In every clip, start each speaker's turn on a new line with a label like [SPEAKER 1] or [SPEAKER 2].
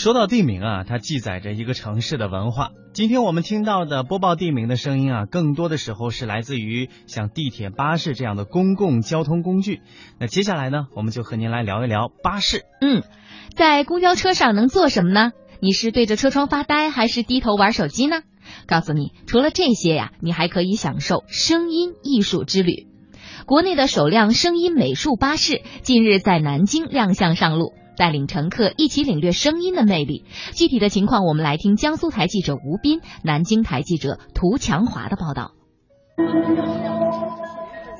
[SPEAKER 1] 说到地名啊，它记载着一个城市的文化。今天我们听到的播报地名的声音啊，更多的时候是来自于像地铁、巴士这样的公共交通工具。那接下来呢，我们就和您来聊一聊巴士。
[SPEAKER 2] 嗯，在公交车上能做什么呢？你是对着车窗发呆，还是低头玩手机呢？告诉你，除了这些呀，你还可以享受声音艺术之旅。国内的首辆声音美术巴士近日在南京亮相上路。带领乘客一起领略声音的魅力。具体的情况，我们来听江苏台记者吴斌、南京台记者涂强华的报道。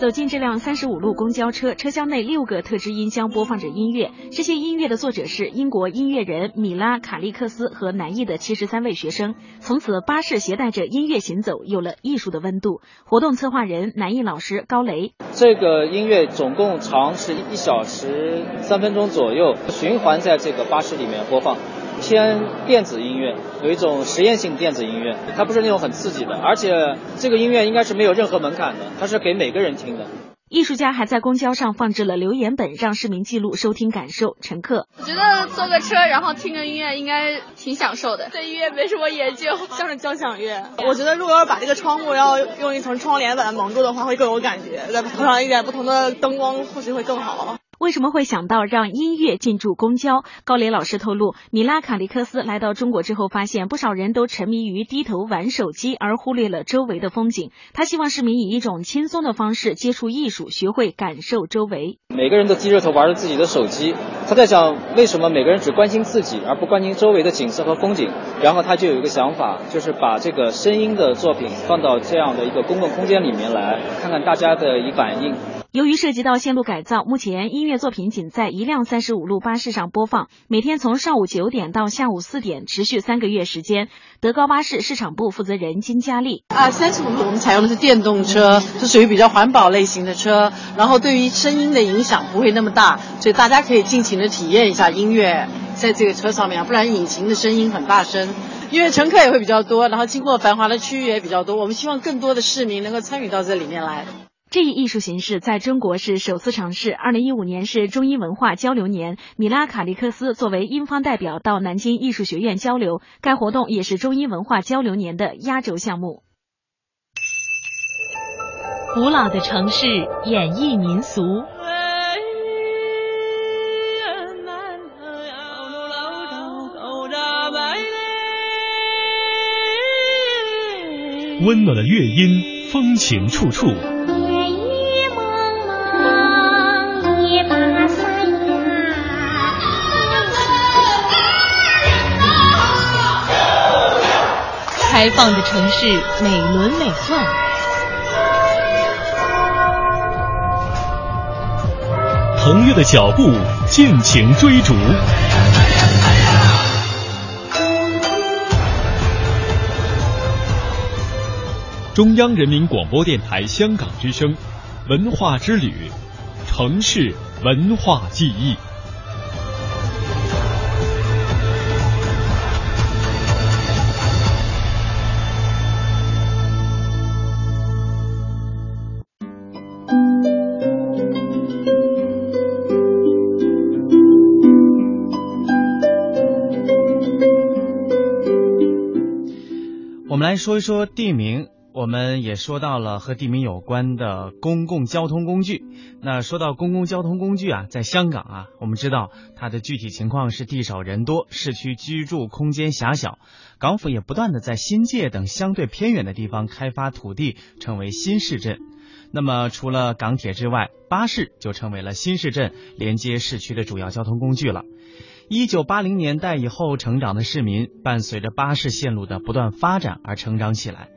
[SPEAKER 3] 走进这辆三十五路公交车，车厢内六个特制音箱播放着音乐。这些音乐的作者是英国音乐人米拉·卡利克斯和南艺的七十三位学生。从此，巴士携带着音乐行走，有了艺术的温度。活动策划人南艺老师高雷，
[SPEAKER 4] 这个音乐总共长是一小时三分钟左右，循环在这个巴士里面播放。偏电子音乐，有一种实验性电子音乐，它不是那种很刺激的，而且这个音乐应该是没有任何门槛的，它是给每个人听的。
[SPEAKER 3] 艺术家还在公交上放置了留言本，让市民记录收听感受。乘客，
[SPEAKER 5] 我觉得坐个车然后听个音乐应该挺享受的。对音乐没什么研究，
[SPEAKER 6] 像是交响乐。我觉得如果要把这个窗户要用一层窗帘把它蒙住的话，会更有感觉。再涂上一点不同的灯光，或许会更好。
[SPEAKER 3] 为什么会想到让音乐进驻公交？高磊老师透露，米拉卡利克斯来到中国之后，发现不少人都沉迷于低头玩手机，而忽略了周围的风景。他希望市民以一种轻松的方式接触艺术，学会感受周围。
[SPEAKER 4] 每个人都低着头玩着自己的手机，他在想为什么每个人只关心自己，而不关心周围的景色和风景？然后他就有一个想法，就是把这个声音的作品放到这样的一个公共空间里面来，看看大家的一反应。
[SPEAKER 3] 由于涉及到线路改造，目前音乐作品仅在一辆三十五路巴士上播放，每天从上午九点到下午四点，持续三个月时间。德高巴士市场部负责人金佳丽
[SPEAKER 7] 啊，三十五路我们采用的是电动车，是属于比较环保类型的车，然后对于声音的影响不会那么大，所以大家可以尽情的体验一下音乐在这个车上面，不然引擎的声音很大声，因为乘客也会比较多，然后经过繁华的区域也比较多，我们希望更多的市民能够参与到这里面来。
[SPEAKER 3] 这一艺术形式在中国是首次尝试。二零一五年是中英文化交流年，米拉卡利克斯作为英方代表到南京艺术学院交流，该活动也是中英文化交流年的压轴项目。
[SPEAKER 2] 古老的城市演绎民俗，
[SPEAKER 8] 温暖的乐音，风情处处。
[SPEAKER 2] 开放的城市，美轮美奂。
[SPEAKER 8] 腾跃的脚步，尽情追逐。中央人民广播电台香港之声，文化之旅，城市文化记忆。
[SPEAKER 1] 我们来说一说地名，我们也说到了和地名有关的公共交通工具。那说到公共交通工具啊，在香港啊，我们知道它的具体情况是地少人多，市区居住空间狭小，港府也不断的在新界等相对偏远的地方开发土地，成为新市镇。那么除了港铁之外，巴士就成为了新市镇连接市区的主要交通工具了。一九八零年代以后成长的市民，伴随着巴士线路的不断发展而成长起来。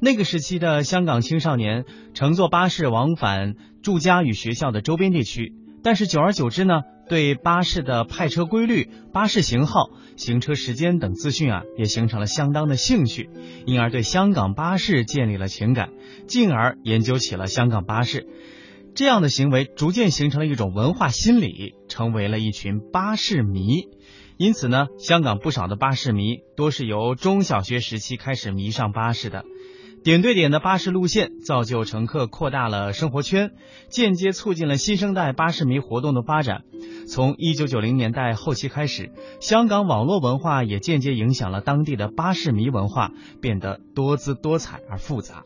[SPEAKER 1] 那个时期的香港青少年乘坐巴士往返住家与学校的周边地区，但是久而久之呢，对巴士的派车规律、巴士型号、行车时间等资讯啊，也形成了相当的兴趣，因而对香港巴士建立了情感，进而研究起了香港巴士。这样的行为逐渐形成了一种文化心理，成为了一群巴士迷。因此呢，香港不少的巴士迷多是由中小学时期开始迷上巴士的。点对点的巴士路线造就乘客扩大了生活圈，间接促进了新生代巴士迷活动的发展。从一九九零年代后期开始，香港网络文化也间接影响了当地的巴士迷文化，变得多姿多彩而复杂。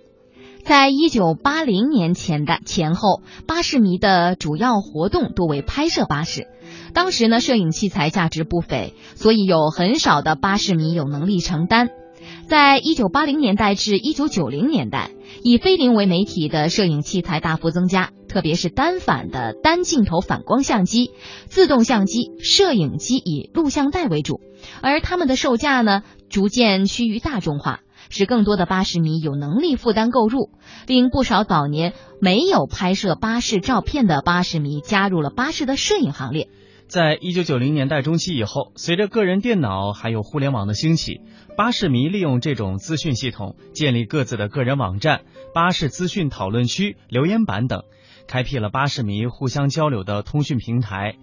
[SPEAKER 2] 在一九八零年前的前后，巴士迷的主要活动多为拍摄巴士。当时呢，摄影器材价值不菲，所以有很少的巴士迷有能力承担。在一九八零年代至一九九零年代，以菲林为媒体的摄影器材大幅增加，特别是单反的单镜头反光相机、自动相机、摄影机以录像带为主，而它们的售价呢，逐渐趋于大众化。使更多的巴士迷有能力负担购入，令不少早年没有拍摄巴士照片的巴士迷加入了巴士的摄影行列。
[SPEAKER 1] 在一九九零年代中期以后，随着个人电脑还有互联网的兴起，巴士迷利用这种资讯系统建立各自的个人网站、巴士资讯讨论区、留言板等，开辟了巴士迷互相交流的通讯平台。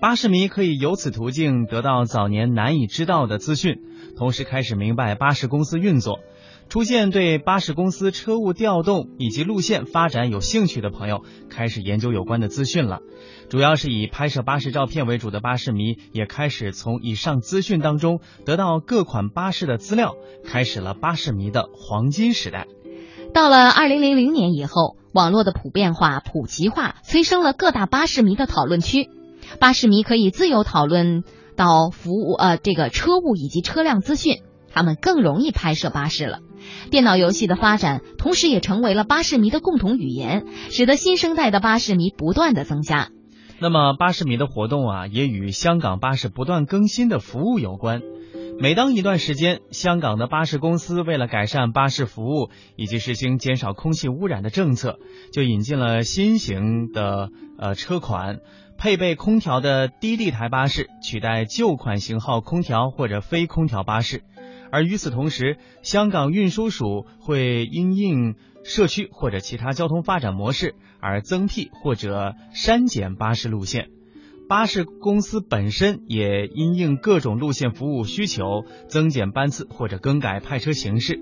[SPEAKER 1] 巴士迷可以由此途径得到早年难以知道的资讯，同时开始明白巴士公司运作。出现对巴士公司车务调动以及路线发展有兴趣的朋友，开始研究有关的资讯了。主要是以拍摄巴士照片为主的巴士迷，也开始从以上资讯当中得到各款巴士的资料，开始了巴士迷的黄金时代。
[SPEAKER 2] 到了二零零零年以后，网络的普遍化、普及化，催生了各大巴士迷的讨论区。巴士迷可以自由讨论到服务呃这个车务以及车辆资讯，他们更容易拍摄巴士了。电脑游戏的发展，同时也成为了巴士迷的共同语言，使得新生代的巴士迷不断的增加。
[SPEAKER 1] 那么，巴士迷的活动啊，也与香港巴士不断更新的服务有关。每当一段时间，香港的巴士公司为了改善巴士服务以及实行减少空气污染的政策，就引进了新型的呃车款。配备空调的低地台巴士取代旧款型号空调或者非空调巴士，而与此同时，香港运输署会因应社区或者其他交通发展模式而增辟或者删减巴士路线。巴士公司本身也因应各种路线服务需求增减班次或者更改派车形式。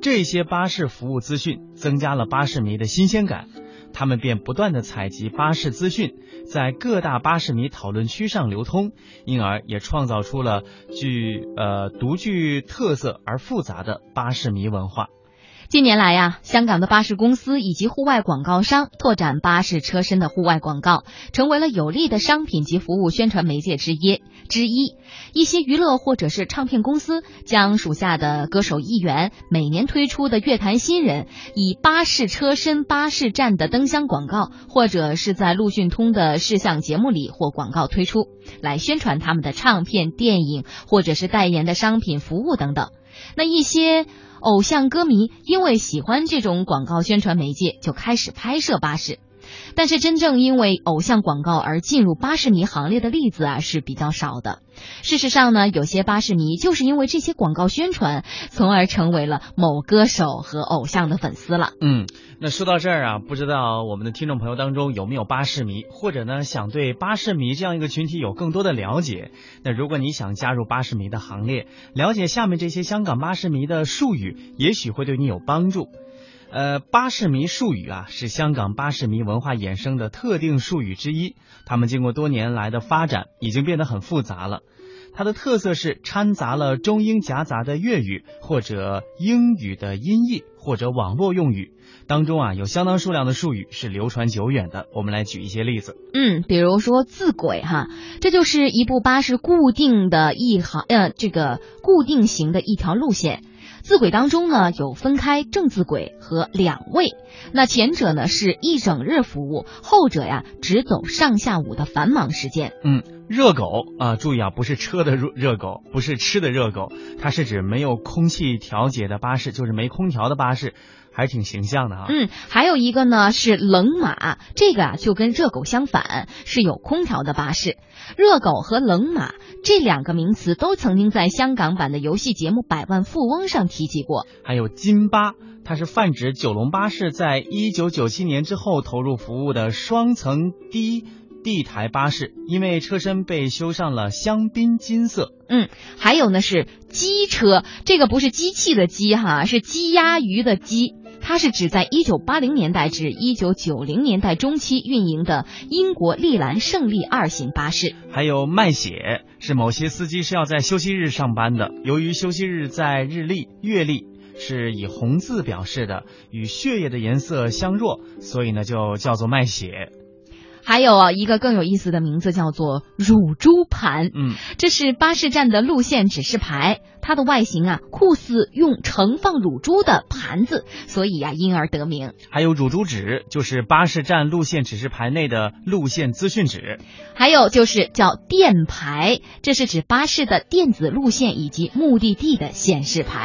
[SPEAKER 1] 这些巴士服务资讯增加了巴士迷的新鲜感。他们便不断的采集巴士资讯，在各大巴士迷讨论区上流通，因而也创造出了具呃独具特色而复杂的巴士迷文化。
[SPEAKER 2] 近年来呀，香港的巴士公司以及户外广告商拓展巴士车身的户外广告，成为了有利的商品及服务宣传媒介之一。之一，一些娱乐或者是唱片公司将属下的歌手、艺员每年推出的乐坛新人，以巴士车身、巴士站的灯箱广告，或者是在陆讯通的视像节目里或广告推出，来宣传他们的唱片、电影或者是代言的商品、服务等等。那一些。偶像歌迷因为喜欢这种广告宣传媒介，就开始拍摄巴士。但是真正因为偶像广告而进入巴士迷行列的例子啊是比较少的。事实上呢，有些巴士迷就是因为这些广告宣传，从而成为了某歌手和偶像的粉丝了。
[SPEAKER 1] 嗯，那说到这儿啊，不知道我们的听众朋友当中有没有巴士迷，或者呢想对巴士迷这样一个群体有更多的了解？那如果你想加入巴士迷的行列，了解下面这些香港巴士迷的术语，也许会对你有帮助。呃，巴士迷术语啊，是香港巴士迷文化衍生的特定术语之一。他们经过多年来的发展，已经变得很复杂了。它的特色是掺杂了中英夹杂的粤语，或者英语的音译，或者网络用语。当中啊，有相当数量的术语是流传久远的。我们来举一些例子。
[SPEAKER 2] 嗯，比如说字轨哈，这就是一部巴士固定的一行呃，这个固定型的一条路线。字轨当中呢，有分开正字轨和两位。那前者呢是一整日服务，后者呀只走上下午的繁忙时间。
[SPEAKER 1] 嗯，热狗啊，注意啊，不是车的热热狗，不是吃的热狗，它是指没有空气调节的巴士，就是没空调的巴士。还挺形象的啊。
[SPEAKER 2] 嗯，还有一个呢是冷马，这个啊就跟热狗相反，是有空调的巴士。热狗和冷马这两个名词都曾经在香港版的游戏节目《百万富翁》上提及过。
[SPEAKER 1] 还有金巴，它是泛指九龙巴士在一九九七年之后投入服务的双层低地台巴士，因为车身被修上了香槟金色。
[SPEAKER 2] 嗯，还有呢是机车，这个不是机器的机哈，是鸡鸭鱼的鸡。它是指在一九八零年代至一九九零年代中期运营的英国利兰胜利二型巴士。
[SPEAKER 1] 还有卖血，是某些司机是要在休息日上班的，由于休息日在日历、月历是以红字表示的，与血液的颜色相若，所以呢就叫做卖血。
[SPEAKER 2] 还有啊，一个更有意思的名字叫做乳猪盘，
[SPEAKER 1] 嗯，
[SPEAKER 2] 这是巴士站的路线指示牌，它的外形啊酷似用盛放乳猪的盘子，所以呀因而得名。
[SPEAKER 1] 还有乳猪纸，就是巴士站路线指示牌内的路线资讯纸。
[SPEAKER 2] 还有就是叫电牌，这是指巴士的电子路线以及目的地的显示牌。